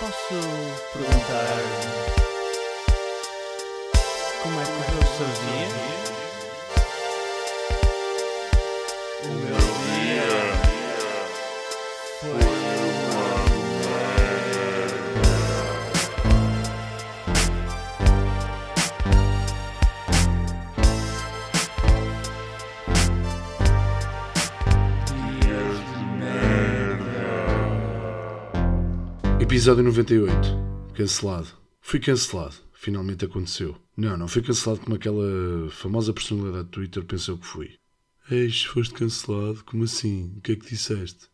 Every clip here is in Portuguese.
Posso perguntar Episódio 98. Cancelado. Fui cancelado. Finalmente aconteceu. Não, não fui cancelado como aquela famosa personalidade do Twitter pensou que fui. Eis, foste cancelado? Como assim? O que é que disseste?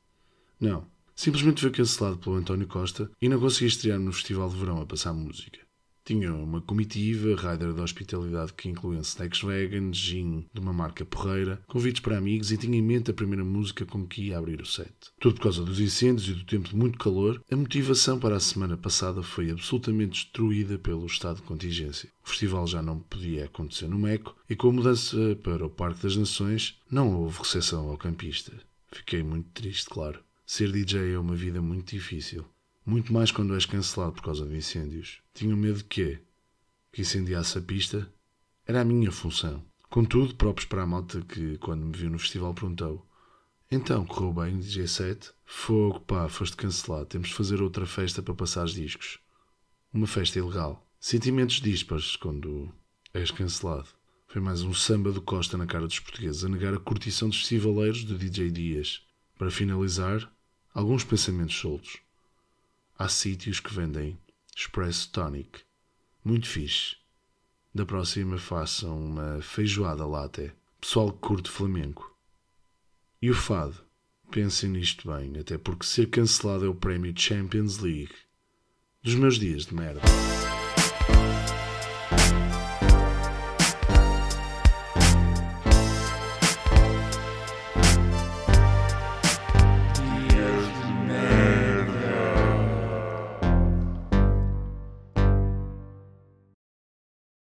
Não. Simplesmente fui cancelado pelo António Costa e não consegui estrear no Festival de Verão a passar música. Tinha uma comitiva, rider da hospitalidade que incluía snacks vegan, gin de uma marca porreira, convites para amigos e tinha em mente a primeira música com que ia abrir o set. Tudo por causa dos incêndios e do tempo de muito calor, a motivação para a semana passada foi absolutamente destruída pelo estado de contingência. O festival já não podia acontecer no Meco e com a mudança para o Parque das Nações não houve recepção ao campista. Fiquei muito triste, claro. Ser DJ é uma vida muito difícil. Muito mais quando és cancelado por causa de incêndios. Tinha medo de quê? Que incendiasse a pista? Era a minha função. Contudo, próprios para a malta que, quando me viu no festival, perguntou: Então, correu bem, DJ 7? Fogo, pá, foste cancelado. Temos de fazer outra festa para passar os discos. Uma festa ilegal. Sentimentos dispares quando és cancelado. Foi mais um samba do Costa na cara dos portugueses a negar a curtição dos festivaleiros do DJ Dias. Para finalizar, alguns pensamentos soltos. Há sítios que vendem Espresso Tonic. Muito fixe. Da próxima façam uma feijoada latte. Pessoal que curte flamenco. E o fado? Pensem nisto bem, até porque ser cancelado é o prémio Champions League. Dos meus dias de merda.